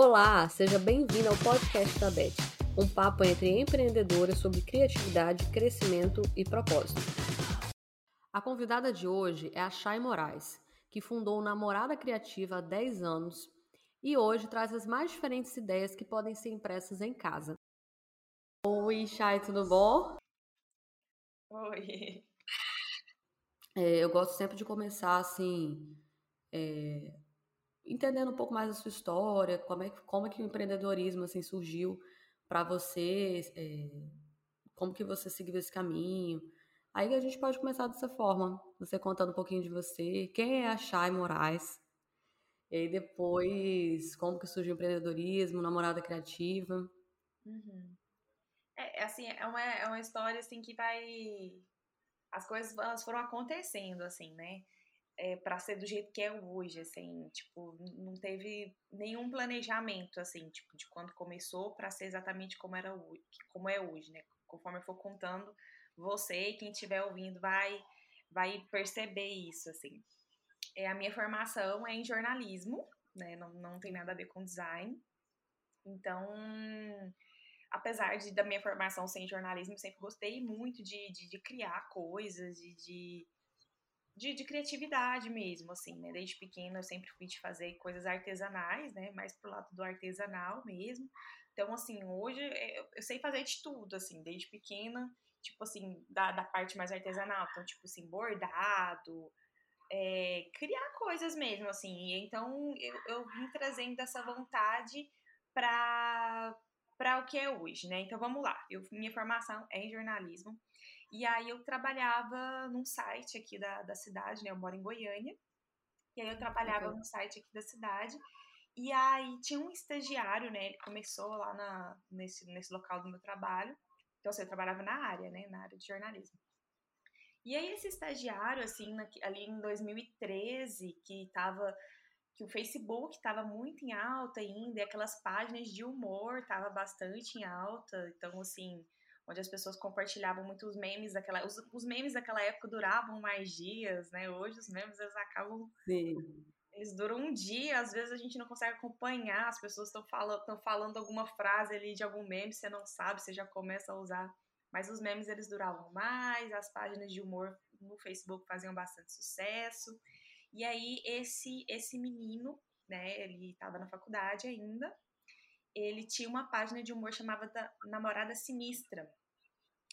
Olá, seja bem-vindo ao podcast da Beth, um papo entre empreendedoras sobre criatividade, crescimento e propósito. A convidada de hoje é a Chay Moraes, que fundou Namorada Criativa há 10 anos e hoje traz as mais diferentes ideias que podem ser impressas em casa. Oi, Chay, tudo bom? Oi. É, eu gosto sempre de começar assim, é, entendendo um pouco mais a sua história, como é, como é que o empreendedorismo assim surgiu para você, é, como que você seguiu esse caminho. Aí a gente pode começar dessa forma, você contando um pouquinho de você, quem é a Chay Moraes, e aí depois como que surgiu o empreendedorismo, namorada criativa. Uhum. É, assim, é uma, é uma história assim que vai... As coisas elas foram acontecendo, assim, né? É, para ser do jeito que é hoje, assim, tipo, não teve nenhum planejamento, assim, tipo, de quando começou para ser exatamente como era como é hoje, né? Conforme eu for contando, você e quem estiver ouvindo vai vai perceber isso, assim. É, a minha formação é em jornalismo, né? Não, não tem nada a ver com design. Então, apesar de, da minha formação ser em jornalismo, sempre gostei muito de, de, de criar coisas, de, de de, de, criatividade mesmo, assim, né? Desde pequena eu sempre fui de fazer coisas artesanais, né? Mais pro lado do artesanal mesmo. Então, assim, hoje eu, eu sei fazer de tudo, assim, desde pequena, tipo assim, da, da parte mais artesanal. Então, tipo assim, bordado, é, criar coisas mesmo, assim. Então, eu, eu vim trazendo essa vontade para para o que é hoje, né? Então vamos lá. Eu, minha formação é em jornalismo. E aí eu trabalhava num site aqui da, da cidade, né? Eu moro em Goiânia. E aí eu trabalhava no site aqui da cidade. E aí tinha um estagiário, né? Ele começou lá na, nesse, nesse local do meu trabalho. Então, assim, eu trabalhava na área, né? Na área de jornalismo. E aí esse estagiário, assim, na, ali em 2013, que tava que o Facebook estava muito em alta ainda, e aquelas páginas de humor tava bastante em alta, então assim, onde as pessoas compartilhavam muitos memes daquela. Os, os, memes daquela época duravam mais dias, né? Hoje os memes eles acabam. Sim. Eles duram um dia, às vezes a gente não consegue acompanhar, as pessoas estão falando, falando alguma frase ali de algum meme, você não sabe, você já começa a usar. Mas os memes eles duravam mais, as páginas de humor no Facebook faziam bastante sucesso. E aí esse esse menino, né, ele estava na faculdade ainda, ele tinha uma página de humor chamada Namorada Sinistra.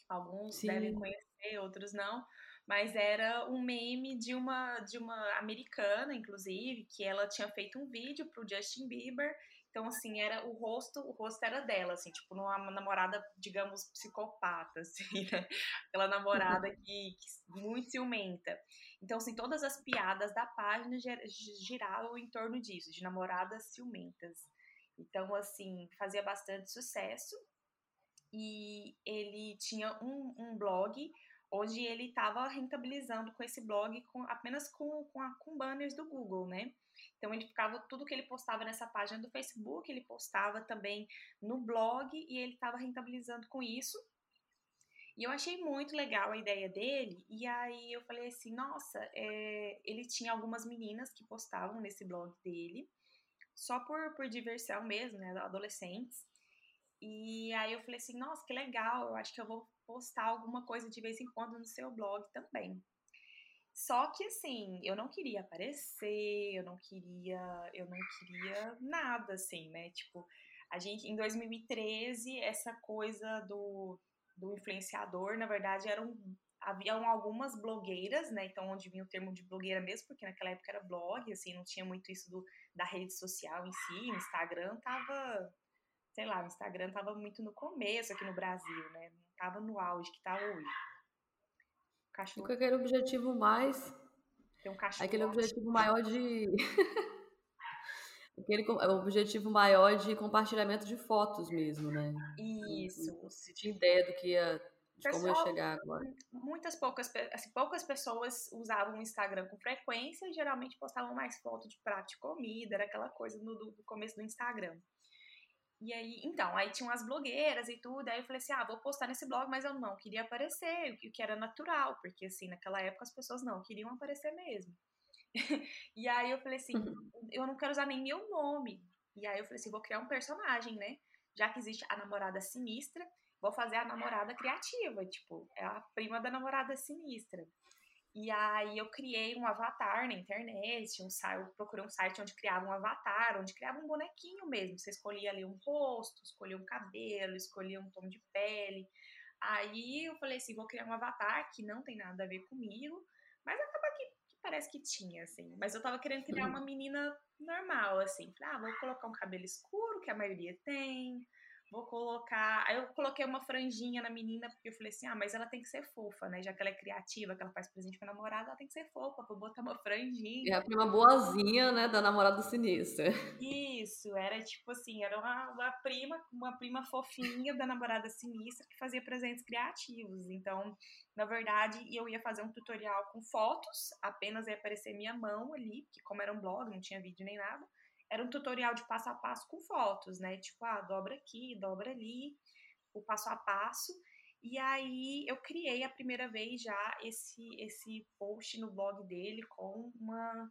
Alguns Sim. devem conhecer, outros não. Mas era um meme de uma, de uma americana, inclusive, que ela tinha feito um vídeo pro Justin Bieber. Então, assim, era o rosto, o rosto era dela, assim, tipo, uma namorada, digamos, psicopata, assim, né? Aquela namorada que, que muito ciumenta. Então, assim, todas as piadas da página giravam em torno disso, de namoradas ciumentas. Então, assim, fazia bastante sucesso. E ele tinha um, um blog onde ele estava rentabilizando com esse blog com, apenas com, com, a, com banners do Google, né? Então ele ficava tudo que ele postava nessa página do Facebook, ele postava também no blog e ele estava rentabilizando com isso. E eu achei muito legal a ideia dele, e aí eu falei assim: nossa, é... ele tinha algumas meninas que postavam nesse blog dele, só por, por diversão mesmo, né? Adolescentes. E aí eu falei assim, nossa, que legal, eu acho que eu vou postar alguma coisa de vez em quando no seu blog também. Só que assim, eu não queria aparecer, eu não queria, eu não queria nada assim, né? Tipo, a gente em 2013, essa coisa do, do influenciador, na verdade, eram haviam algumas blogueiras, né? Então, onde vinha o termo de blogueira mesmo, porque naquela época era blog, assim, não tinha muito isso do, da rede social em si. O Instagram tava, sei lá, o Instagram tava muito no começo aqui no Brasil, né? Não tava no auge que tá hoje. Cachorro. Com aquele objetivo mais. Tem um cachorro. Aquele objetivo maior de. aquele objetivo maior de compartilhamento de fotos mesmo, né? Isso. Você tinha ideia do que ia de como eu chegar agora. Muitas poucas, assim, poucas pessoas usavam o Instagram com frequência e geralmente postavam mais foto de prato de comida, era aquela coisa no, do, do começo do Instagram. E aí, então, aí tinham as blogueiras e tudo, aí eu falei assim, ah, vou postar nesse blog, mas eu não queria aparecer, o que era natural, porque assim, naquela época as pessoas não queriam aparecer mesmo. e aí eu falei assim, uhum. eu não quero usar nem meu nome, E aí eu falei assim, vou criar um personagem, né? Já que existe a namorada sinistra, vou fazer a namorada criativa, tipo, é a prima da namorada sinistra. E aí eu criei um avatar na internet, um, eu procurei um site onde criava um avatar, onde criava um bonequinho mesmo. Você escolhia ali um rosto, escolhia um cabelo, escolhia um tom de pele. Aí eu falei assim, vou criar um avatar que não tem nada a ver comigo, mas acaba que, que parece que tinha, assim. Mas eu tava querendo criar uma menina normal, assim. Falei, ah, vou colocar um cabelo escuro, que a maioria tem, vou colocar. Aí eu coloquei uma franjinha na menina, porque eu falei assim: ah, mas ela tem que ser fofa, né? Já que ela é criativa, que ela faz presente pra namorada, ela tem que ser fofa, vou botar uma franjinha. É a prima boazinha, né, da namorada sinistra. Isso, era tipo assim: era uma, uma prima, uma prima fofinha da namorada sinistra que fazia presentes criativos. Então, na verdade, eu ia fazer um tutorial com fotos, apenas ia aparecer minha mão ali, que como era um blog, não tinha vídeo nem nada era um tutorial de passo a passo com fotos, né? Tipo, ah, dobra aqui, dobra ali, o passo a passo. E aí eu criei a primeira vez já esse esse post no blog dele com uma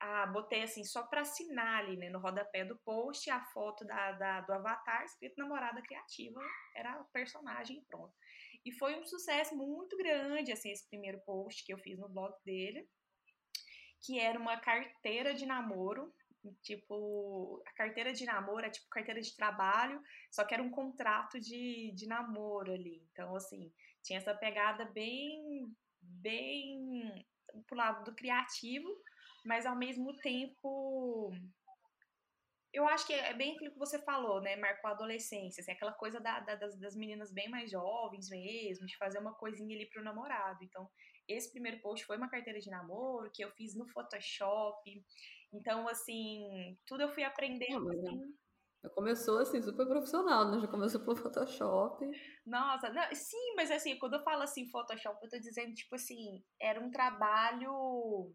ah, botei assim só para assinar ali, né, no rodapé do post a foto da, da, do avatar escrito namorada criativa, era o personagem pronto. E foi um sucesso muito grande assim esse primeiro post que eu fiz no blog dele, que era uma carteira de namoro Tipo, a carteira de namoro é tipo carteira de trabalho, só que era um contrato de, de namoro ali. Então, assim, tinha essa pegada bem, bem pro lado do criativo, mas ao mesmo tempo. Eu acho que é bem aquilo que você falou, né? Marcou a adolescência, assim, aquela coisa da, da, das, das meninas bem mais jovens mesmo, de fazer uma coisinha ali pro namorado. Então, esse primeiro post foi uma carteira de namoro que eu fiz no Photoshop. Então, assim, tudo eu fui aprendendo. Assim. Começou assim, super profissional, né? Já começou pelo Photoshop. Nossa, não, sim, mas assim, quando eu falo assim, Photoshop, eu tô dizendo, tipo assim, era um trabalho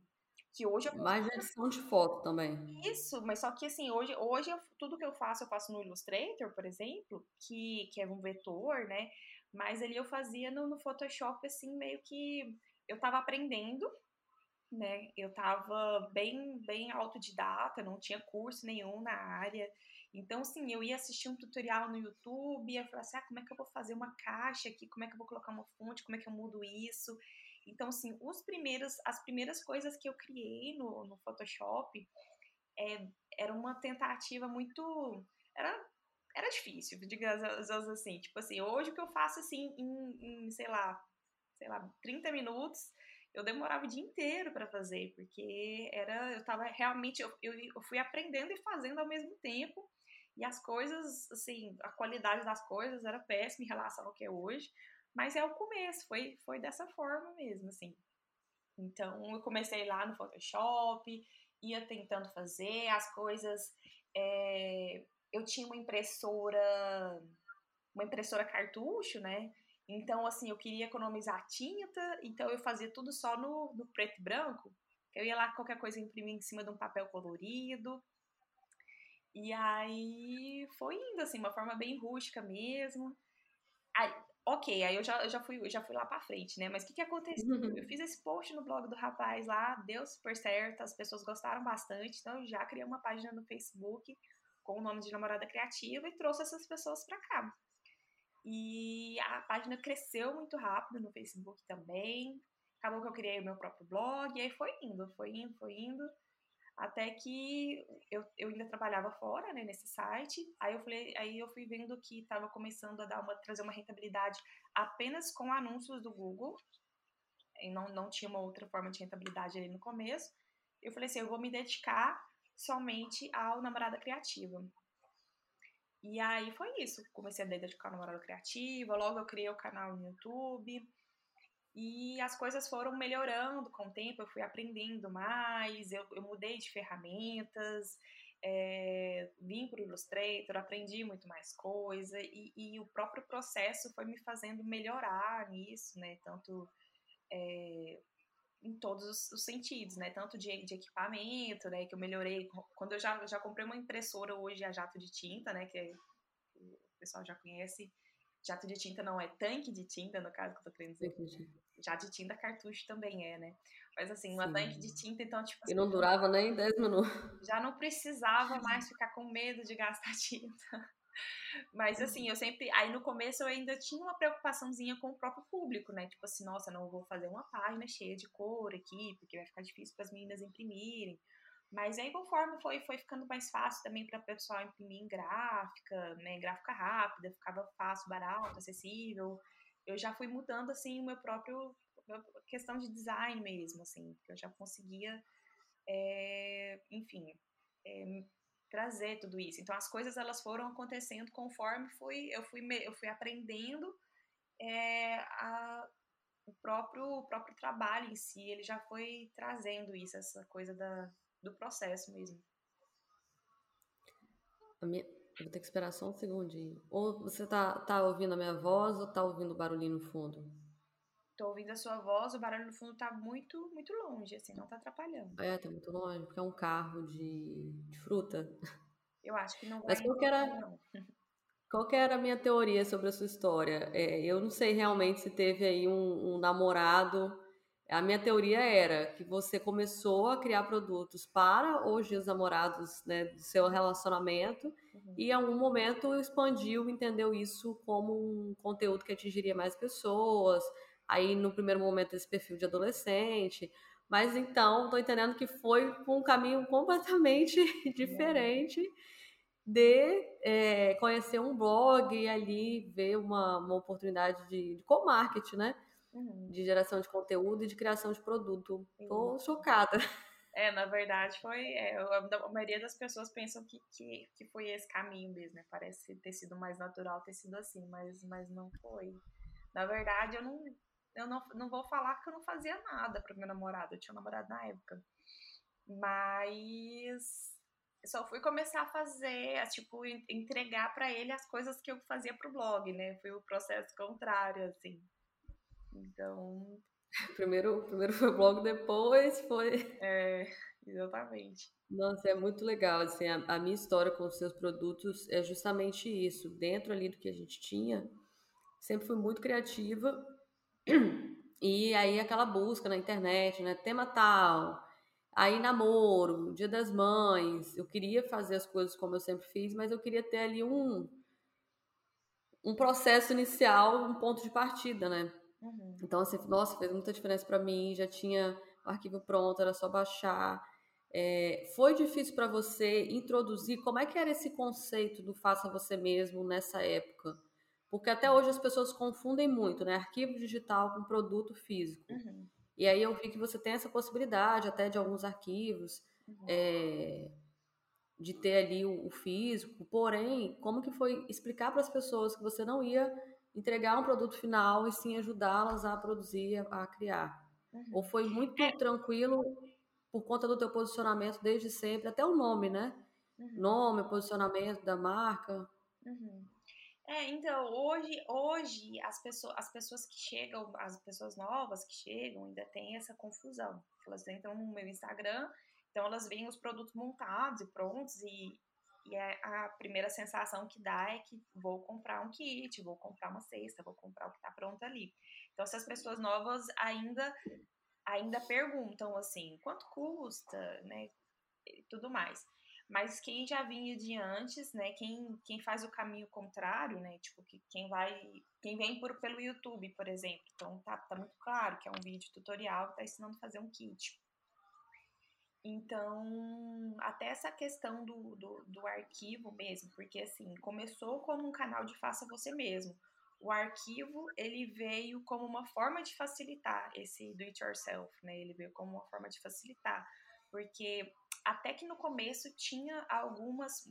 que hoje eu Mais edição de foto também. Isso, mas só que assim, hoje, hoje eu, tudo que eu faço, eu faço no Illustrator, por exemplo, que, que é um vetor, né? Mas ali eu fazia no, no Photoshop, assim, meio que eu tava aprendendo, né? Eu tava bem, bem autodidata, não tinha curso nenhum na área. Então, sim, eu ia assistir um tutorial no YouTube, ia falar assim, ah, como é que eu vou fazer uma caixa aqui, como é que eu vou colocar uma fonte, como é que eu mudo isso. Então, assim, os primeiros, as primeiras coisas que eu criei no, no Photoshop é, era uma tentativa muito... Era, era difícil, digamos assim. Tipo assim, hoje o que eu faço, assim, em, em sei lá, sei lá, 30 minutos eu demorava o dia inteiro para fazer, porque era eu tava realmente eu, eu, eu, fui aprendendo e fazendo ao mesmo tempo. E as coisas, assim, a qualidade das coisas era péssima em relação ao que é hoje, mas é o começo, foi foi dessa forma mesmo, assim. Então, eu comecei lá no Photoshop, ia tentando fazer as coisas. É, eu tinha uma impressora, uma impressora cartucho, né? Então, assim, eu queria economizar tinta, então eu fazia tudo só no, no preto e branco. Eu ia lá, qualquer coisa, imprimir em cima de um papel colorido. E aí foi indo, assim, uma forma bem rústica mesmo. Aí, ok, aí eu já, eu já, fui, eu já fui lá pra frente, né? Mas o que, que aconteceu? Uhum. Eu fiz esse post no blog do rapaz lá, deu super certo, as pessoas gostaram bastante, então eu já criei uma página no Facebook com o nome de Namorada Criativa e trouxe essas pessoas pra cá. E a página cresceu muito rápido no Facebook também. Acabou que eu criei o meu próprio blog, e aí foi indo, foi indo, foi indo. Até que eu, eu ainda trabalhava fora, né, nesse site. Aí eu falei, aí eu fui vendo que estava começando a dar uma, trazer uma rentabilidade apenas com anúncios do Google. E não, não tinha uma outra forma de rentabilidade ali no começo. Eu falei assim, eu vou me dedicar somente ao namorada criativa. E aí foi isso. Comecei a dedicar no Moral Criativa, logo eu criei o canal no YouTube. E as coisas foram melhorando com o tempo, eu fui aprendendo mais, eu, eu mudei de ferramentas, é, vim para o Illustrator, aprendi muito mais coisa, e, e, o próprio processo foi me fazendo melhorar nisso, né? Tanto é, em todos os, sentidos, né? Tanto de, de, equipamento, né? Que eu melhorei. Quando eu já, já comprei uma impressora hoje a jato de tinta, né? Que é, o pessoal já conhece. Jato de tinta não é tanque de tinta, no caso que eu tô querendo dizer. Jato de tinta cartucho também é, né? Mas assim, uma tanque de tinta, então, tipo assim, E não durava nem 10 minutos. Já não precisava mais ficar com medo de gastar tinta. Mas assim, eu sempre. Aí no começo eu ainda tinha uma preocupaçãozinha com o próprio público, né? Tipo assim, nossa, não vou fazer uma página cheia de cor aqui, porque vai ficar difícil para as meninas imprimirem. Mas aí, conforme foi, foi ficando mais fácil também para o pessoal imprimir em gráfica, né? Gráfica rápida, ficava fácil, barato, acessível. Eu já fui mudando, assim, o meu próprio. questão de design mesmo, assim, eu já conseguia, é, enfim, é, trazer tudo isso. Então, as coisas elas foram acontecendo conforme fui, eu, fui, eu fui aprendendo é, a, o, próprio, o próprio trabalho em si, ele já foi trazendo isso, essa coisa da do processo mesmo. Minha... Vou ter que esperar só um segundinho. Ou você tá, tá ouvindo a minha voz ou tá ouvindo o barulhinho no fundo? Tô ouvindo a sua voz, o barulho no fundo tá muito, muito longe, assim, não tá atrapalhando. É, tá muito longe, porque é um carro de, de fruta. Eu acho que não vai. Mas qual que era, não. qual que era a minha teoria sobre a sua história? É, eu não sei realmente se teve aí um, um namorado a minha teoria era que você começou a criar produtos para os dias namorados né, do seu relacionamento uhum. e em algum momento expandiu, entendeu isso como um conteúdo que atingiria mais pessoas. Aí no primeiro momento esse perfil de adolescente, mas então estou entendendo que foi um caminho completamente diferente de é, conhecer um blog e ali ver uma, uma oportunidade de, de co-marketing, né? uhum. de geração de conteúdo e de criação de produto. Tô uhum. chocada. É, na verdade, foi. É, a maioria das pessoas pensam que, que, que foi esse caminho mesmo, né? Parece ter sido mais natural ter sido assim, mas, mas não foi. Na verdade, eu não, eu não, não vou falar que eu não fazia nada pro meu namorado. Eu tinha um namorado na época. Mas só fui começar a fazer, a, tipo, entregar para ele as coisas que eu fazia pro blog, né? Foi o processo contrário, assim. Então. Primeiro, primeiro foi o blog, depois foi. É, exatamente. Nossa, é muito legal. Assim, a, a, minha história com os seus produtos é justamente isso. Dentro ali do que a gente tinha, sempre fui muito criativa. E aí aquela busca na internet, né? Tema tal, aí namoro, dia das mães. Eu queria fazer as coisas como eu sempre fiz, mas eu queria ter ali um, um processo inicial, um ponto de partida, né? Uhum. Então, assim, nossa, fez muita diferença para mim. Já tinha o arquivo pronto, era só baixar. É, foi difícil para você introduzir? Como é que era esse conceito do faça você mesmo nessa época? Porque até hoje as pessoas confundem muito, né? Arquivo digital com produto físico. Uhum. E aí eu vi que você tem essa possibilidade até de alguns arquivos uhum. é, de ter ali o, o, físico. Porém, como que foi explicar para as pessoas que você não ia entregar um produto final e sim ajudá-las a produzir, a, criar. Uhum. Ou foi muito é. tranquilo por conta do teu posicionamento desde sempre, até o nome, né? Uhum. Nome, posicionamento da marca. Uhum. É, então, hoje, hoje as, pessoas, as pessoas que chegam, as pessoas novas que chegam, ainda tem essa confusão. Elas entram no meu Instagram, então elas veem os produtos montados e prontos, e, e é a primeira sensação que dá é que vou comprar um kit, vou comprar uma cesta, vou comprar o que está pronto ali. Então, se as pessoas novas ainda ainda perguntam assim, quanto custa, né, e tudo mais. Mas quem já vinha de antes, né, quem, quem faz o caminho contrário, né, tipo, que, quem vai, quem vem por, pelo YouTube, por exemplo, então tá, tá muito claro que é um vídeo tutorial que tá ensinando a fazer um kit. Então, até essa questão do, do, do, arquivo mesmo, porque assim, começou como um canal de faça você mesmo. O arquivo, ele veio como uma forma de facilitar esse do it yourself, né? Ele veio como uma forma de facilitar, porque até que no começo tinha algumas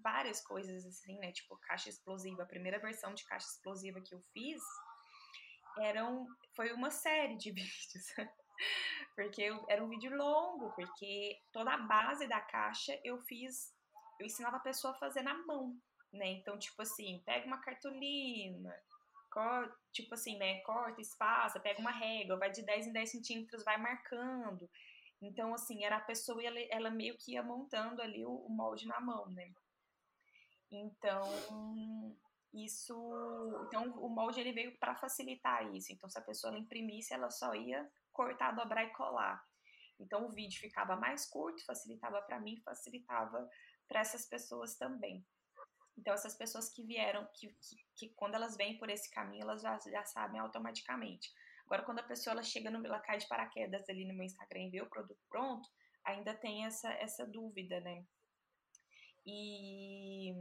várias coisas assim, né? Tipo caixa explosiva, a primeira versão de caixa explosiva que eu fiz eram foi uma série de vídeos. porque eu, era um vídeo longo, porque toda a base da caixa eu fiz, eu ensinava a pessoa a fazer na mão, né? Então, tipo assim, pega uma cartolina, corta, tipo assim, né? Corta, espaça, pega uma régua, vai de 10 em 10 centímetros, vai marcando. Então, assim, era a pessoa, ela, ela meio que ia montando ali o, o molde na mão, né? Então, isso então o molde ele veio para facilitar isso então se a pessoa imprimisse ela só ia cortar, dobrar e colar. Então o vídeo ficava mais curto, facilitava para mim, facilitava para essas pessoas também. Então essas pessoas que vieram, que, que, que, quando elas vêm por esse caminho, elas já, já sabem automaticamente. Agora quando a pessoa ela chega no, ela cai de paraquedas ali no meu Instagram e vê o produto pronto, ainda tem essa essa dúvida, né? E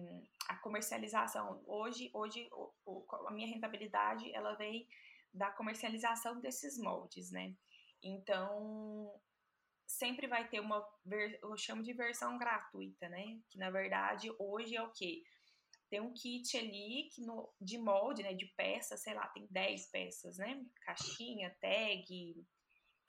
a comercialização hoje hoje o, o, a minha rentabilidade ela vem da comercialização desses moldes, né? Então, sempre vai ter uma, eu chamo de versão gratuita, né? Que na verdade hoje é o quê? Tem um kit ali que no, de molde, né? De peças, sei lá, tem 10 peças, né? Caixinha, tag,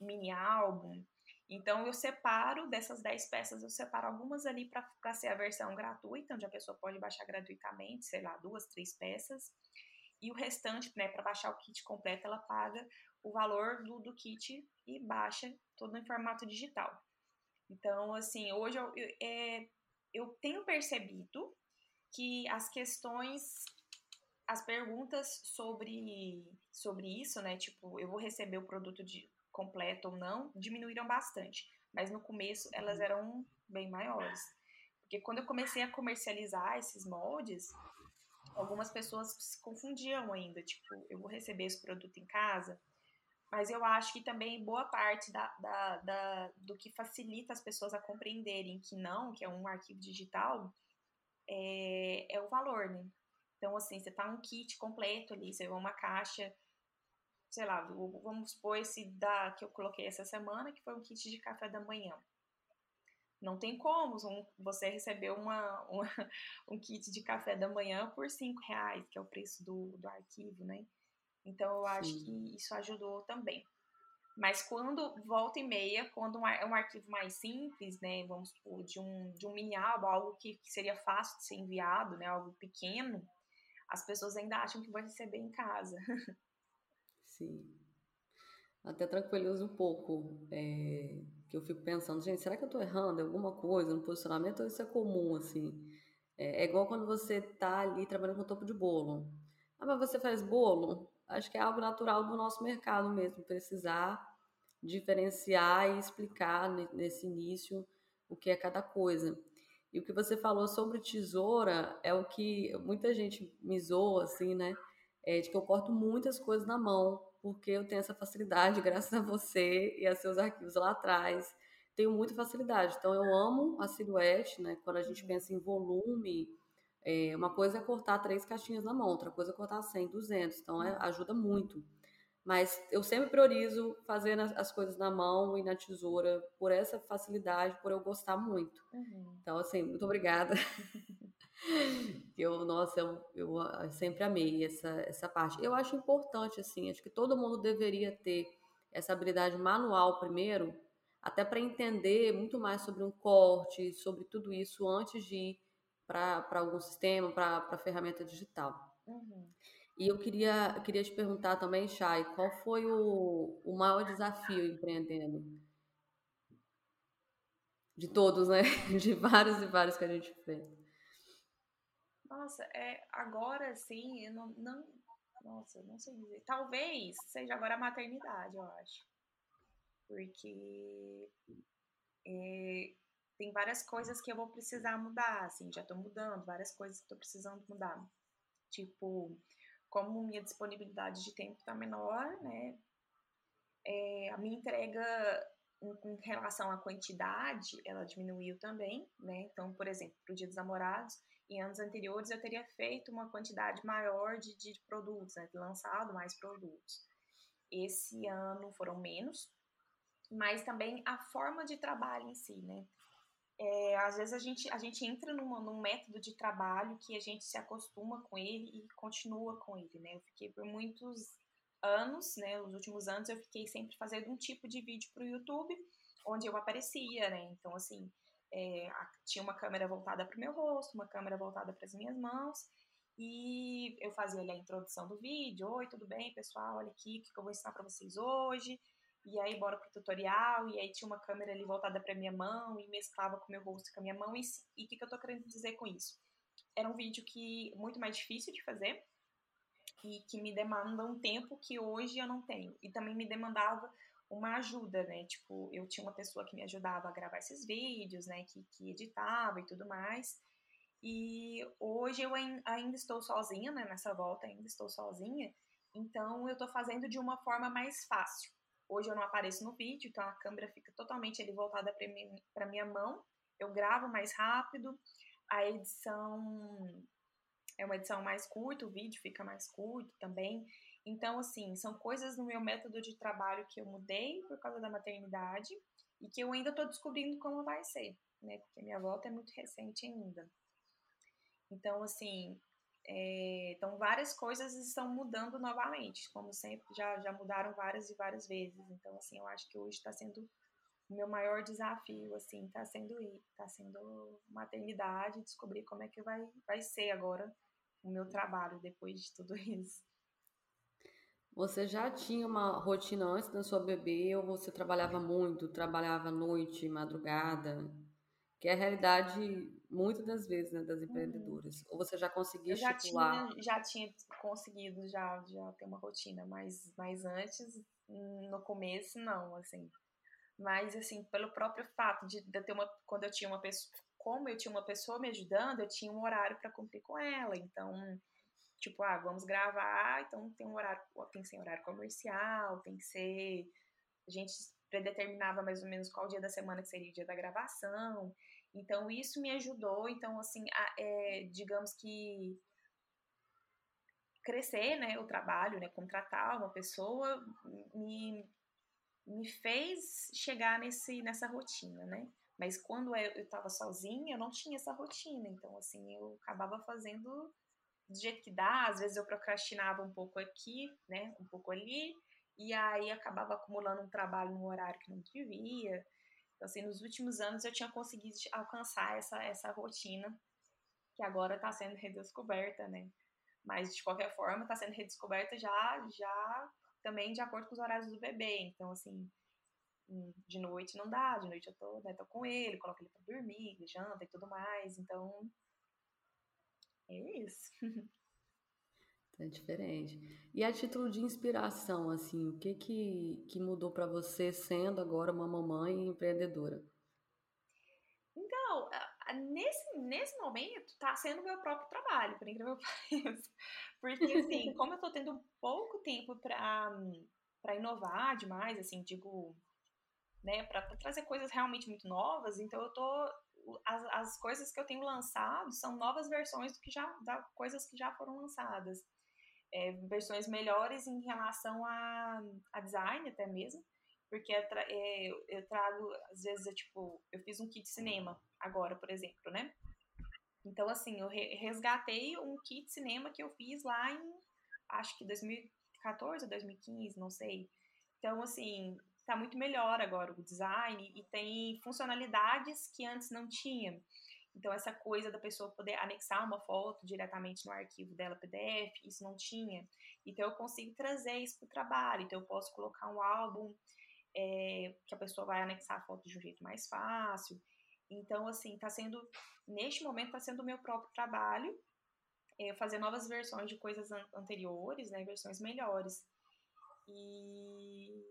mini álbum. Então eu separo dessas 10 peças, eu separo algumas ali para ser a versão gratuita, onde a pessoa pode baixar gratuitamente, sei lá, duas, três peças. E o restante, né, para baixar o kit completo, ela paga o valor do, do kit e baixa todo em formato digital. Então, assim, hoje eu, eu, é, eu tenho percebido que as questões, as perguntas sobre, sobre isso, né? Tipo, eu vou receber o produto de, completo ou não, diminuíram bastante. Mas no começo elas uhum. eram bem maiores. Porque quando eu comecei a comercializar esses moldes, algumas pessoas se confundiam ainda. Tipo, eu vou receber esse produto em casa, mas eu acho que também boa parte da, da, da, do que facilita as pessoas a compreenderem que não, que é um arquivo digital, é, é o valor, né? Então, assim, você tá um kit completo ali, você uma caixa, sei lá, vamos supor esse da que eu coloquei essa semana, que foi um kit de café da manhã. Não tem como você receber uma, uma, um kit de café da manhã por cinco reais, que é o preço do, do arquivo, né? Então eu acho Sim. que isso ajudou também. Mas quando volta e meia, quando é um arquivo mais simples, né, vamos supor, de um, de um mini álbum, algo que, que seria fácil de ser enviado, né, algo pequeno, as pessoas ainda acham que vai receber em casa. Sim. Até tranquiliza um pouco, é, que eu fico pensando, gente, será que eu tô errando alguma coisa no posicionamento ou isso é comum, assim? É, é igual quando você tá ali trabalhando com topo de bolo. Ah, mas você faz bolo? acho que é algo natural do nosso mercado mesmo, precisar diferenciar e explicar nesse início o que é cada coisa. E o que você falou sobre tesoura é o que muita gente me zoa, assim, né? É de que eu corto muitas coisas na mão, porque eu tenho essa facilidade, graças a você e a seus arquivos lá atrás. Tenho muita facilidade. Então, eu amo a silhuete, né? Quando a gente pensa em volume, é, uma coisa é cortar três caixinhas na mão, outra coisa é cortar 100, 200. Então, é, ajuda muito. Mas eu sempre priorizo fazer as coisas na mão e na tesoura por essa facilidade, por eu gostar muito. Uhum. Então, assim, muito obrigada. eu, nossa, eu, eu sempre amei essa, essa parte. Eu acho importante, assim, acho que todo mundo deveria ter essa habilidade manual primeiro, até para entender muito mais sobre um corte, sobre tudo isso antes de ir para algum sistema, para ferramenta digital. Uhum. E eu queria, queria te perguntar também, Chay, qual foi o, o maior desafio empreendendo? De todos, né? De vários e vários que a gente fez. Nossa, é, agora sim, eu não, não. Nossa, não sei dizer. Talvez seja agora a maternidade, eu acho. Porque é, tem várias coisas que eu vou precisar mudar, assim, já tô mudando, várias coisas que tô precisando mudar. Tipo, como minha disponibilidade de tempo tá menor, né? É, a minha entrega em, em, relação à quantidade, ela diminuiu também, né? Então, por exemplo, pro Dia dos Namorados, em anos anteriores eu teria feito uma quantidade maior de, de produtos, né? Lançado mais produtos. Esse ano foram menos, mas também a forma de trabalho em si, né? É, às vezes a gente, a gente entra numa, num método de trabalho que a gente se acostuma com ele e continua com ele, né? Eu fiquei por muitos anos, né? Os últimos anos eu fiquei sempre fazendo um tipo de vídeo para o YouTube, onde eu aparecia, né? Então, assim, é, tinha uma câmera voltada para o meu rosto, uma câmera voltada para as minhas mãos, e eu fazia ali a introdução do vídeo. Oi, tudo bem, pessoal? Olha aqui o que eu vou ensinar para vocês hoje e aí bora pro tutorial, e aí tinha uma câmera ali voltada para minha mão, e mesclava com meu rosto com a minha mão, e o que, que eu tô querendo dizer com isso? Era um vídeo que muito mais difícil de fazer, e que me demanda um tempo que hoje eu não tenho, e também me demandava uma ajuda, né? Tipo, eu tinha uma pessoa que me ajudava a gravar esses vídeos, né? Que, que editava e tudo mais. E hoje eu ainda estou sozinha, né? Nessa volta ainda estou sozinha. Então eu estou fazendo de uma forma mais fácil. Hoje eu não apareço no vídeo, então a câmera fica totalmente ali voltada para minha mão. Eu gravo mais rápido. A edição é uma edição mais curta, o vídeo fica mais curto também. Então, assim, são coisas no meu método de trabalho que eu mudei por causa da maternidade e que eu ainda estou descobrindo como vai ser, né? Porque minha volta é muito recente ainda. Então, assim, é, então várias coisas estão mudando novamente, como sempre, já, já mudaram várias e várias vezes. Então, assim, eu acho que hoje está sendo o meu maior desafio, assim, está sendo tá sendo maternidade, descobrir como é que vai, vai ser agora o meu trabalho depois de tudo isso. Você já tinha uma rotina antes da sua bebê ou você trabalhava muito, trabalhava noite, madrugada? Que é a realidade, muitas das vezes, né, das uhum. empreendedoras. Uhum. Ou você já conseguia já estipular? Tinha, já tinha conseguido já, já ter uma rotina, mas, mas antes, no começo, não, assim. Mas, assim, pelo próprio fato de, de ter uma... Quando eu tinha uma pessoa... Como eu tinha uma pessoa me ajudando, eu tinha um horário para cumprir com ela. Então, tipo, ah, vamos gravar, então tem um horário, tem que ser horário comercial, tem que ser. A gente predeterminava mais ou menos qual dia da semana que seria o dia da gravação. Então, isso me ajudou. Então, assim, a, é, digamos que crescer, né, o trabalho, né, contratar uma pessoa me, me fez chegar nesse, nessa rotina, né? Mas quando eu estava sozinha, eu não tinha essa rotina. Então, assim, eu acabava fazendo do jeito que dá, às vezes eu procrastinava um pouco aqui, né, um pouco ali, e aí acabava acumulando um trabalho no horário que não devia. Então, assim, nos últimos anos eu tinha conseguido alcançar essa, essa rotina, que agora está sendo redescoberta, né? Mas, de qualquer forma, está sendo redescoberta já, já também de acordo com os horários do bebê. Então, assim, hum, de noite não dá, de noite eu tô, né, tô com ele, coloco ele para dormir, janta e tudo mais. Então, é isso. É diferente. E a título de inspiração, assim, o que que, que mudou para você sendo agora uma mamãe empreendedora? Então, nesse, nesse momento, está sendo meu próprio trabalho, por incrível que pareça. Porque, assim, como eu estou tendo pouco tempo para inovar demais, assim, digo, né, para trazer coisas realmente muito novas, então eu tô as, as coisas que eu tenho lançado são novas versões do que já da coisas que já foram lançadas. É, versões melhores em relação a, a design até mesmo, porque eu, tra é, eu trago, às vezes, eu, tipo, eu fiz um kit cinema agora, por exemplo, né? Então, assim, eu re resgatei um kit cinema que eu fiz lá em, acho que 2014 ou 2015, não sei. Então, assim, está muito melhor agora o design e tem funcionalidades que antes não tinha. Então, essa coisa da pessoa poder anexar uma foto diretamente no arquivo dela PDF, isso não tinha. Então, eu consigo trazer isso para o trabalho. Então, eu posso colocar um álbum é, que a pessoa vai anexar a foto de um jeito mais fácil. Então, assim, está sendo, neste momento, está sendo o meu próprio trabalho, é, fazer novas versões de coisas an anteriores, né, versões melhores. E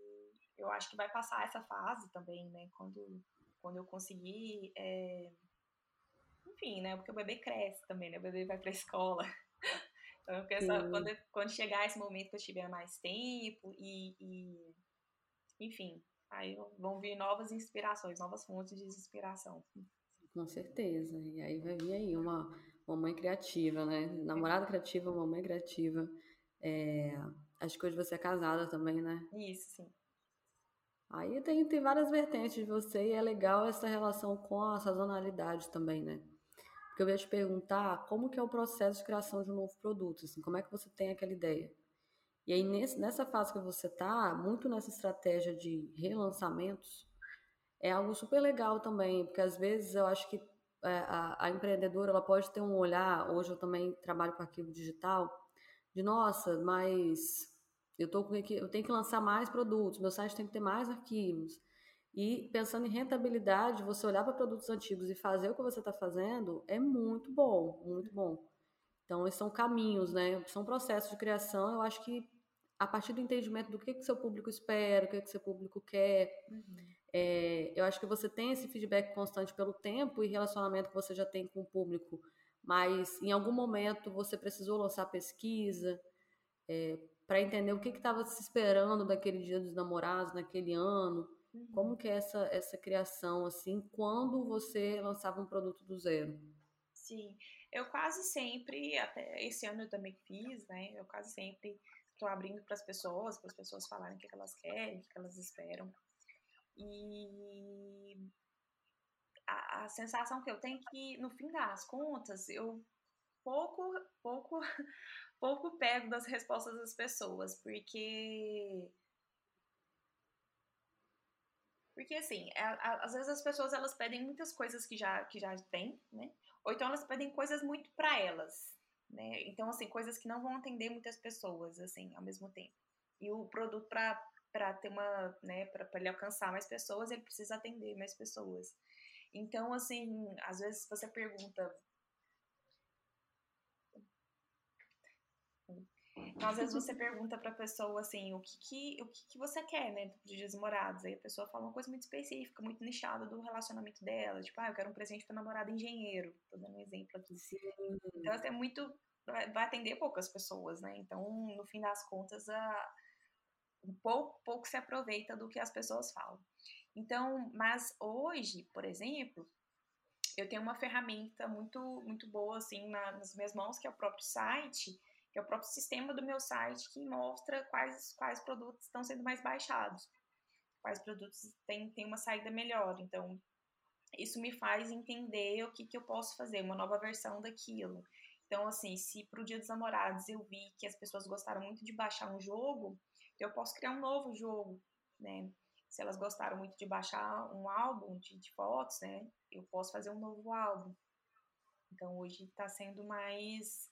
eu acho que vai passar essa fase também, né? Quando, quando eu conseguir. É... Enfim, né? Porque o bebê cresce também, né? O bebê vai pra escola. Então, eu quando, quando chegar esse momento que eu tiver mais tempo e, e enfim, aí vão vir novas inspirações, novas fontes de inspiração. Com certeza. E aí vai vir aí uma mamãe criativa, né? Namorada criativa, mamãe criativa. É... Acho que hoje você é casada também, né? Isso, sim. Aí tem, tem várias vertentes de você e é legal essa relação com a sazonalidade também, né? Porque eu ia te perguntar como que é o processo de criação de um novo produto, assim, como é que você tem aquela ideia? E aí nesse, nessa fase que você tá, muito nessa estratégia de relançamentos, é algo super legal também, porque às vezes eu acho que é, a, a empreendedora ela pode ter um olhar, hoje eu também trabalho com arquivo digital, de nossa, mas eu, tô com, eu tenho que lançar mais produtos, meu site tem que ter mais arquivos. E pensando em rentabilidade, você olhar para produtos antigos e fazer o que você está fazendo é muito bom, muito bom. Então, esses são caminhos, né? São processos de criação. Eu acho que a partir do entendimento do que que seu público espera, o que que seu público quer. Uhum. É, eu acho que você tem esse feedback constante pelo tempo e relacionamento que você já tem com o público, mas em algum momento você precisou lançar pesquisa é, para entender o que estava se esperando daquele dia dos namorados, naquele ano. Como que é essa, essa criação, assim, quando você lançava um produto do zero? Sim, eu quase sempre, até esse ano eu também fiz, né, eu quase sempre estou abrindo para as pessoas, para as pessoas falarem o que elas querem, o que elas esperam. E a, a, sensação que eu tenho é que, no fim das contas, eu pouco, pouco, pouco pego das respostas das pessoas, porque porque assim, é, às vezes as pessoas elas pedem muitas coisas que já que já tem, né? Ou então elas pedem coisas muito para elas, né? Então assim, coisas que não vão atender muitas pessoas assim ao mesmo tempo. E o produto para para ter uma, né, para ele alcançar mais pessoas, ele precisa atender mais pessoas. Então, assim, às vezes você pergunta. Então, às vezes você pergunta para a pessoa assim, o que que, o que que você quer, né, de Dias Morados? Aí a pessoa fala uma coisa muito específica, muito nichada do relacionamento dela, tipo, ah, eu quero um presente para namorado engenheiro. Tô dando um exemplo aqui. Sim. Então, assim, é muito vai atender poucas pessoas, né? Então, no fim das contas, a um pouco, pouco se aproveita do que as pessoas falam. Então, mas hoje, por exemplo, eu tenho uma ferramenta muito, muito boa assim na, nas minhas mãos, que é o próprio site, é o próprio sistema do meu site que mostra quais, quais produtos estão sendo mais baixados, quais produtos têm, têm uma saída melhor. Então, isso me faz entender o que, que eu posso fazer, uma nova versão daquilo. Então, assim, se para o Dia dos Namorados eu vi que as pessoas gostaram muito de baixar um jogo, eu posso criar um novo jogo, né? Se elas gostaram muito de baixar um álbum de, de fotos, né? Eu posso fazer um novo álbum. Então hoje está sendo mais.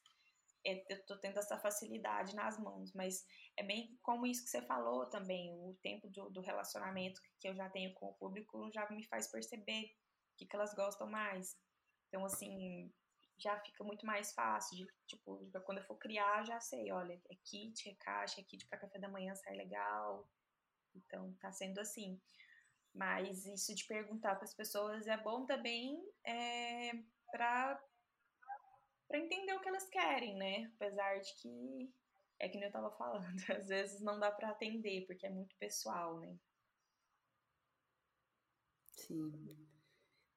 É, eu tô tendo essa facilidade nas mãos, mas é bem como isso que você falou também. O tempo do, do relacionamento que eu já tenho com o público já me faz perceber o que, que elas gostam mais. Então, assim, já fica muito mais fácil. De, tipo, quando eu for criar, já sei, olha, é kit, é caixa, é kit para café da manhã sai legal. Então, tá sendo assim. Mas isso de perguntar para as pessoas é bom também é, para para entender o que elas querem, né? Apesar de que é que eu tava falando, às vezes não dá para atender porque é muito pessoal, né? Sim.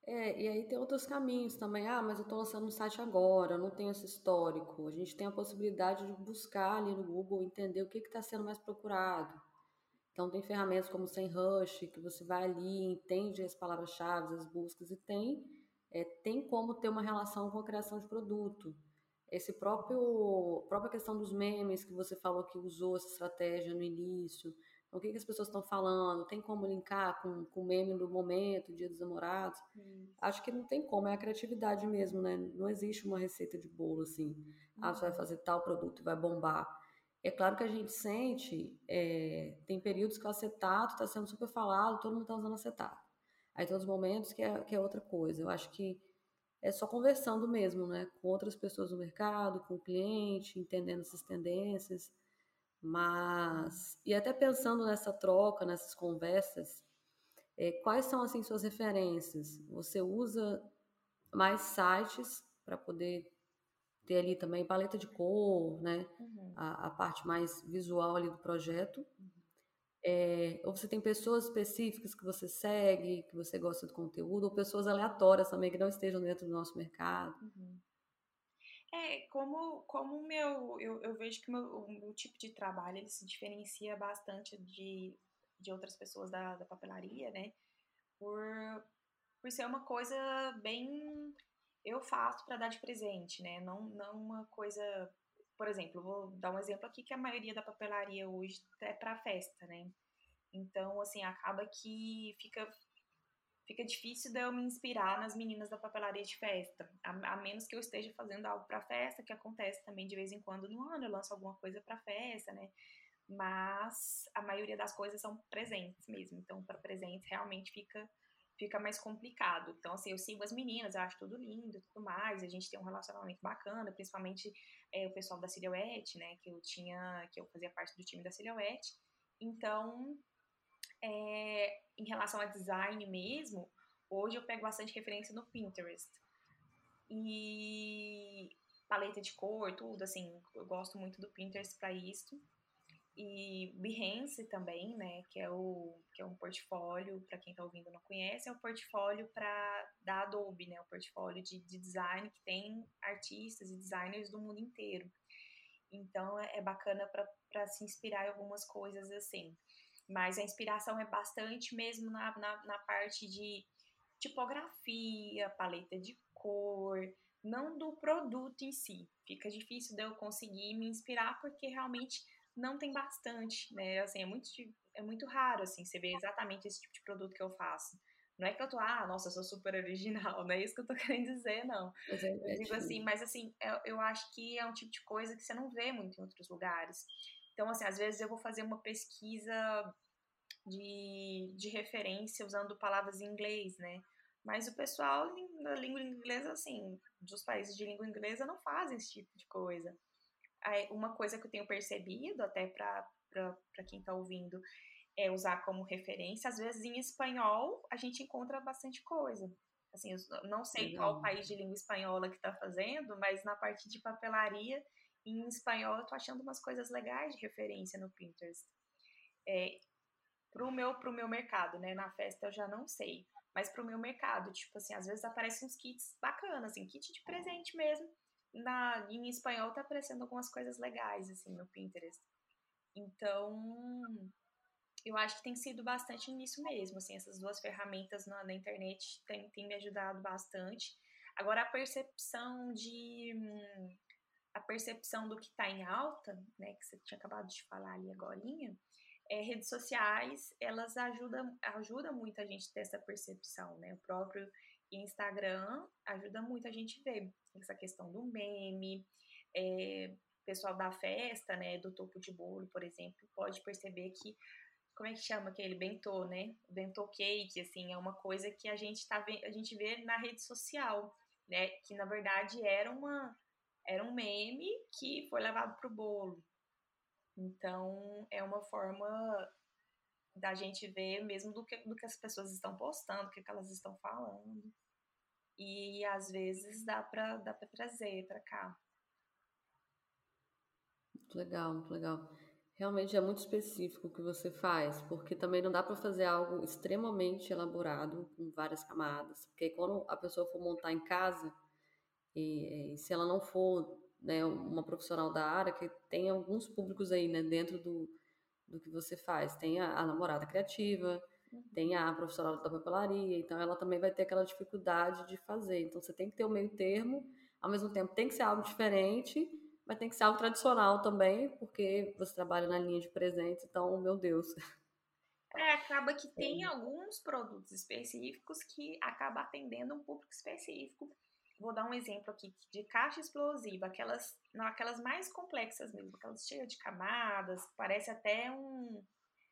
É, e aí tem outros caminhos também. Ah, mas eu estou lançando um site agora, eu não tenho esse histórico. A gente tem a possibilidade de buscar ali no Google, entender o que está sendo mais procurado. Então tem ferramentas como o SEMrush, que você vai ali, entende as palavras-chave, as buscas, e tem, é, tem como ter uma relação com a criação de produto. Esse próprio própria questão dos memes que você falou que usou essa estratégia no início, o que, que as pessoas estão falando, tem como linkar com, o meme do momento, Dia dos Namorados. Hum. Acho que não tem como, é a criatividade mesmo, né? Não existe uma receita de bolo assim, hum. ah, você vai uhum. fazer tal produto e vai bombar. É claro que a gente sente, é, tem períodos que o acetato está sendo super falado, todo mundo está usando acetato. Aí tem outros momentos que é, que é outra coisa. Eu acho que é só conversando mesmo, né? Com outras pessoas no mercado, com o cliente, entendendo essas tendências. Mas, e até pensando nessa troca, nessas conversas, é, quais são assim suas referências? Você usa mais sites para poder ter ali também paleta de cor, né? Uhum. A, a, parte mais visual ali do projeto. Uhum. É, ou você tem pessoas específicas que você segue, que você gosta do conteúdo, ou pessoas aleatórias também que não estejam dentro do nosso mercado. Uhum. É, como, como meu, eu, eu vejo que meu, o meu tipo de trabalho ele se diferencia bastante de, de outras pessoas da, da papelaria, né? Por, por ser uma coisa bem. Eu faço para dar de presente, né? Não, não uma coisa. Por exemplo, vou dar um exemplo aqui que a maioria da papelaria hoje é para festa, né? Então, assim, acaba que fica fica difícil de eu me inspirar nas meninas da papelaria de festa, a, a menos que eu esteja fazendo algo para festa, que acontece também de vez em quando no ano, eu lanço alguma coisa para festa, né? Mas a maioria das coisas são presentes mesmo, então para presentes realmente fica fica mais complicado. Então, assim, eu sigo as meninas, eu acho tudo lindo tudo mais, a gente tem um relacionamento bacana, principalmente é, o pessoal da Silhouette, né, que eu tinha, que eu fazia parte do time da Silhouette. Então, é, em relação a design mesmo, hoje eu pego bastante referência no Pinterest. E paleta de cor, tudo, assim, eu gosto muito do Pinterest para isso. E Behance também, né, que é, o, que é um portfólio, para quem está ouvindo não conhece, é um portfólio para da Adobe, né, um portfólio de, de design que tem artistas e designers do mundo inteiro. Então é, é bacana para se inspirar em algumas coisas assim. Mas a inspiração é bastante mesmo na, na, na parte de tipografia, paleta de cor, não do produto em si. Fica difícil de eu conseguir me inspirar porque realmente não tem bastante, né? Assim, é muito, é muito raro, assim, você ver exatamente esse tipo de produto que eu faço. Não é que eu tô, ah, nossa, eu sou super original, não é isso que eu tô querendo dizer, não. É eu digo assim, mas assim, eu, eu acho que é um tipo de coisa que você não vê muito em outros lugares. Então, assim, às vezes eu vou fazer uma pesquisa de, de referência usando palavras em inglês, né? Mas o pessoal da língua inglesa, assim, dos países de língua inglesa não fazem esse tipo de coisa. Uma coisa que eu tenho percebido, até para quem está ouvindo, é usar como referência. Às vezes, em espanhol, a gente encontra bastante coisa. Assim, não sei Legal. qual país de língua espanhola que está fazendo, mas na parte de papelaria, em espanhol, eu tô achando umas coisas legais de referência no Pinterest. É, pro meu, pro meu mercado, né? Na festa eu já não sei. Mas pro meu mercado, tipo assim, às vezes aparecem uns kits bacanas, assim, kit de presente mesmo. Na, em espanhol tá aparecendo algumas coisas legais, assim, no Pinterest. Então, eu acho que tem sido bastante nisso mesmo, assim, essas duas ferramentas na, na internet têm me ajudado bastante. Agora, a percepção de... A percepção do que está em alta, né, que você tinha acabado de falar ali agora, é, redes sociais, elas ajudam, ajudam muito a gente ter essa percepção, né? O próprio Instagram ajuda muito a gente ver essa questão do meme, é, pessoal da festa, né, do topo de bolo, por exemplo, pode perceber que como é que chama aquele bentô, né? Bentô cake, assim, é uma coisa que a gente tá a gente vê na rede social, né? Que na verdade era uma era um meme que foi levado pro bolo. Então, é uma forma da gente ver mesmo do que, do que as pessoas estão postando, o que, que elas estão falando. E às vezes dá para dá trazer para cá. Muito legal, muito legal. Realmente é muito específico o que você faz, porque também não dá para fazer algo extremamente elaborado, com várias camadas. Porque quando a pessoa for montar em casa, e, e se ela não for né, uma profissional da área que tem alguns públicos aí, né, dentro do, do que você faz. Tem a, a namorada criativa, uhum. tem a profissional da papelaria, então ela também vai ter aquela dificuldade de fazer. Então você tem que ter o meio termo, ao mesmo tempo tem que ser algo diferente, mas tem que ser algo tradicional também, porque você trabalha na linha de presentes, então, meu Deus. É, acaba que tem alguns produtos específicos que acaba atendendo um público específico vou dar um exemplo aqui de caixa explosiva, aquelas, não, aquelas mais complexas mesmo, aquelas cheias de camadas, parece até um,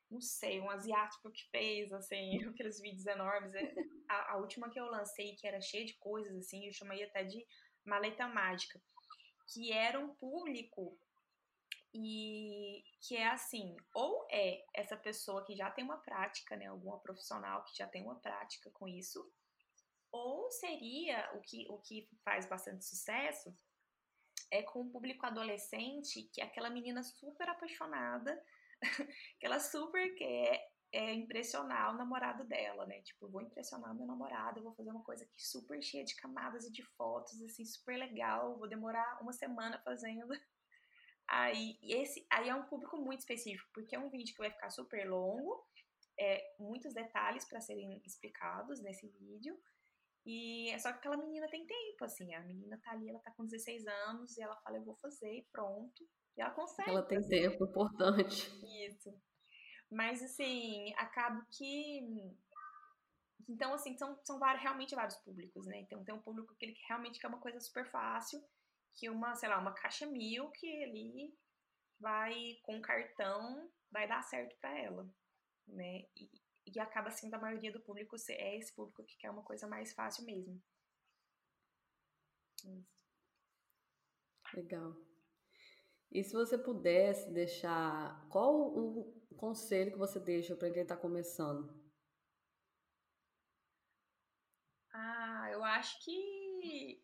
não sei, um asiático que fez, assim, aqueles vídeos enormes. É, a, a, última que eu lancei, que era cheia de coisas, assim, eu chamei até de maleta mágica, que era um público e que é assim, ou é essa pessoa que já tem uma prática, né, alguma profissional que já tem uma prática com isso, ou seria o que, o que faz bastante sucesso é com o público adolescente, que é aquela menina super apaixonada, que ela super quer é, impressionar o namorado dela, né? Tipo, vou impressionar meu namorado, vou fazer uma coisa aqui super cheia de camadas e de fotos, assim, super legal, vou demorar uma semana fazendo. Aí, esse, aí é um público muito específico, porque é um vídeo que vai ficar super longo, é, muitos detalhes para serem explicados nesse vídeo, e é só que aquela menina tem tempo, assim, a menina tá ali, ela tá com 16 anos e ela fala, eu vou fazer e pronto. E ela consegue. Ela tem fazer. tempo, importante. Isso. Mas, assim, acaba que. Então, assim, são, são vários, realmente vários públicos, né? Então, tem um público que ele realmente quer uma coisa super fácil, que uma, sei lá, uma caixa mil que ele vai com cartão, vai dar certo para ela, né? E, e acaba sendo a maioria do público é esse público que quer uma coisa mais fácil mesmo. Isso. Legal. E se você pudesse deixar, qual o conselho que você deixa para quem está começando? Ah, eu acho que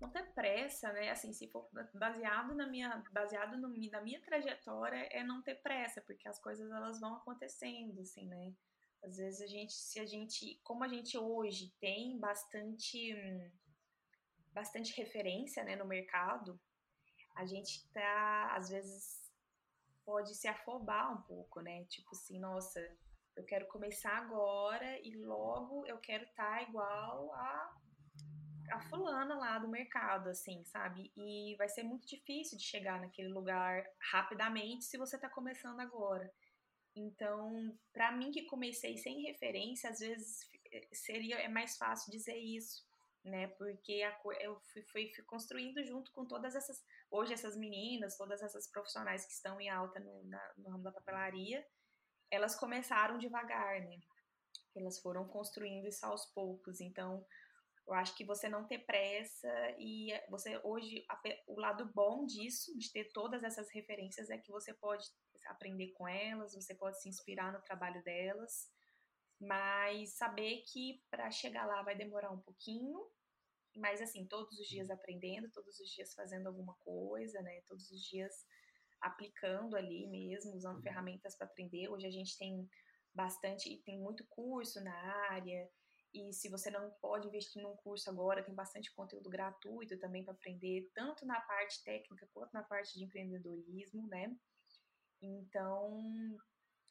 não ter pressa, né? Assim, se for baseado na minha, baseado no, na minha trajetória, é não ter pressa, porque as coisas elas vão acontecendo, assim, né? Às vezes a gente, se a gente, como a gente hoje tem bastante, bastante referência, né, no mercado, a gente tá, às vezes, pode se afobar um pouco, né? Tipo assim, nossa, eu quero começar agora e logo eu quero estar tá igual a a fulana lá do mercado, assim, sabe? E vai ser muito difícil de chegar naquele lugar rapidamente se você está começando agora. Então, para mim que comecei sem referência, às vezes seria é mais fácil dizer isso, né? Porque a, eu fui, fui, fui, construindo junto com todas essas hoje essas meninas, todas essas profissionais que estão em alta no, na, no ramo da papelaria, elas começaram devagar, né? Elas foram construindo isso aos poucos. Então, eu acho que você não ter pressa e você hoje o lado bom disso, de ter todas essas referências é que você pode aprender com elas, você pode se inspirar no trabalho delas, mas saber que para chegar lá vai demorar um pouquinho, mas assim, todos os dias aprendendo, todos os dias fazendo alguma coisa, né? Todos os dias aplicando ali mesmo, usando uhum. ferramentas para aprender. Hoje a gente tem bastante, tem muito curso na área, e se você não pode investir num curso agora, tem bastante conteúdo gratuito também para aprender, tanto na parte técnica quanto na parte de empreendedorismo, né? Então,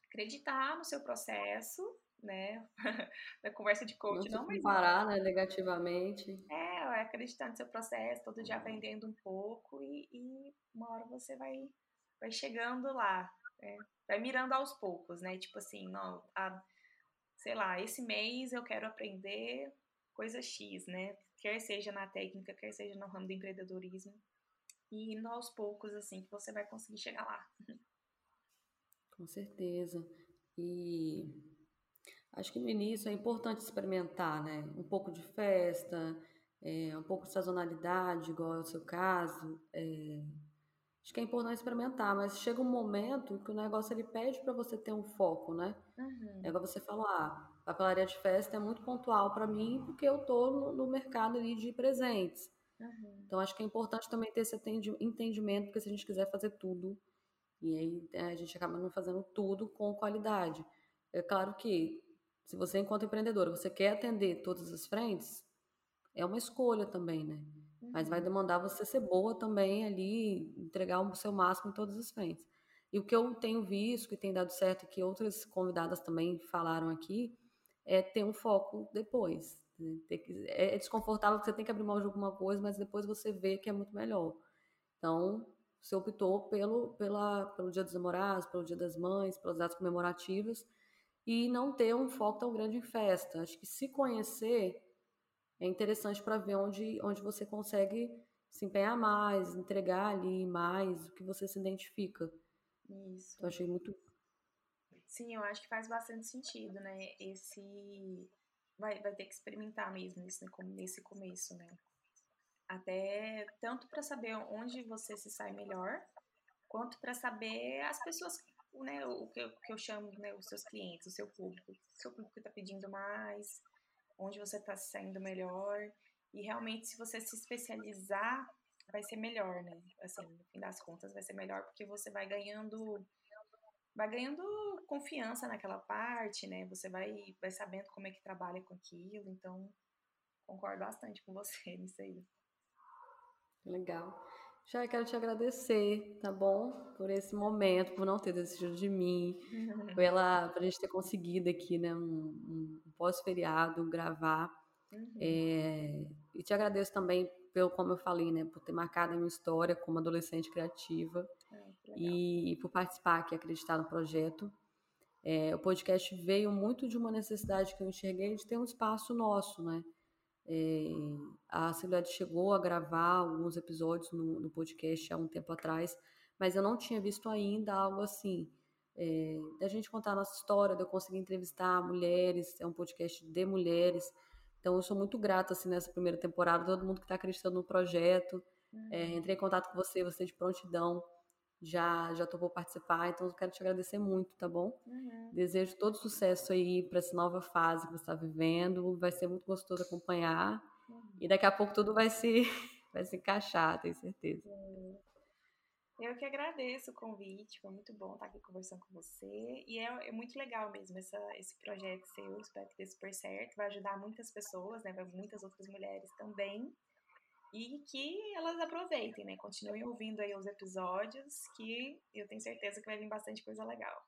acreditar no seu processo, né? Na conversa de coach, não, não parar, né, negativamente. É, é, acreditar no seu processo, todo dia aprendendo um pouco e, e uma hora você vai, vai chegando lá, né? vai mirando aos poucos, né? Tipo assim, não, a, sei lá, esse mês eu quero aprender coisa X, né? Quer seja na técnica, quer seja no ramo do empreendedorismo. E indo aos poucos, assim, que você vai conseguir chegar lá. Com certeza. E acho que no início é importante experimentar, né? Um pouco de festa, é, um pouco de sazonalidade, igual é o seu caso. É, acho que é importante experimentar, mas chega um momento que o negócio ele pede para você ter um foco, né? Uhum. É igual você falou, ah, papelaria de festa é muito pontual para mim porque eu tô no, no, mercado ali de presentes. Uhum. Então acho que é importante também ter esse entendimento, porque se a gente quiser fazer tudo, e aí é, a gente acaba não fazendo tudo com qualidade. É claro que se você enquanto empreendedora, você quer atender todas as frentes, é uma escolha também, né? Mas vai uhum. demandar você ser boa também ali, entregar o seu máximo em todas as frentes. E o que eu tenho visto, que tem dado certo, e que outras convidadas também falaram aqui, é ter um foco depois. Né? É desconfortável porque você tem que abrir mão de alguma coisa, mas depois você vê que é muito melhor. Então, você optou pelo, pela, pelo Dia dos Namorados, pelo Dia das Mães, pelas datas comemorativas, e não ter um foco tão grande em festa. Acho que se conhecer é interessante para ver onde, onde você consegue se empenhar mais, entregar ali mais o que você se identifica. Isso. Eu achei muito. Sim, eu acho que faz bastante sentido, né? Esse. Vai, vai ter que experimentar mesmo nesse, nesse começo, né? Até tanto para saber onde você se sai melhor, quanto para saber as pessoas, né? O que eu, que eu chamo, né? Os seus clientes, o seu público. O seu público está pedindo mais, onde você está saindo melhor. E realmente, se você se especializar, vai ser melhor, né? Assim, no fim das contas, vai ser melhor porque você vai ganhando vai ganhando confiança naquela parte, né? Você vai, vai sabendo como é que trabalha com aquilo, então concordo bastante com você nisso aí. Legal. Já quero te agradecer, tá bom? Por esse momento, por não ter desistido de mim, pela pra gente ter conseguido aqui, né, um, um pós-feriado, gravar. Uhum. É, e te agradeço também pelo, como eu falei, né, por ter marcado a minha história como adolescente criativa é, e, e, por participar aqui, acreditar no projeto. É, o podcast veio muito de uma necessidade que eu enxerguei de ter um espaço nosso, né? É, a Silhouette chegou a gravar alguns episódios no, no, podcast há um tempo atrás, mas eu não tinha visto ainda algo assim. é, da gente contar a nossa história, de eu conseguir entrevistar mulheres, é um podcast de mulheres. Então, eu sou muito grata, assim, nessa primeira temporada, todo mundo que está acreditando no projeto. Uhum. É, entrei em contato com você, você de prontidão já já topou participar, então eu quero te agradecer muito, tá bom? Uhum. Desejo todo sucesso aí para essa nova fase que você está vivendo, vai ser muito gostoso acompanhar uhum. e daqui a pouco tudo vai se vai se encaixar, tenho certeza. Eu que agradeço o convite, foi muito bom estar aqui conversando com você e é, é muito legal mesmo essa, esse projeto seu, espero que dê super certo, vai ajudar muitas pessoas, né, muitas outras mulheres também e que elas aproveitem, né? Continuem ouvindo aí os episódios, que eu tenho certeza que vai vir bastante coisa legal.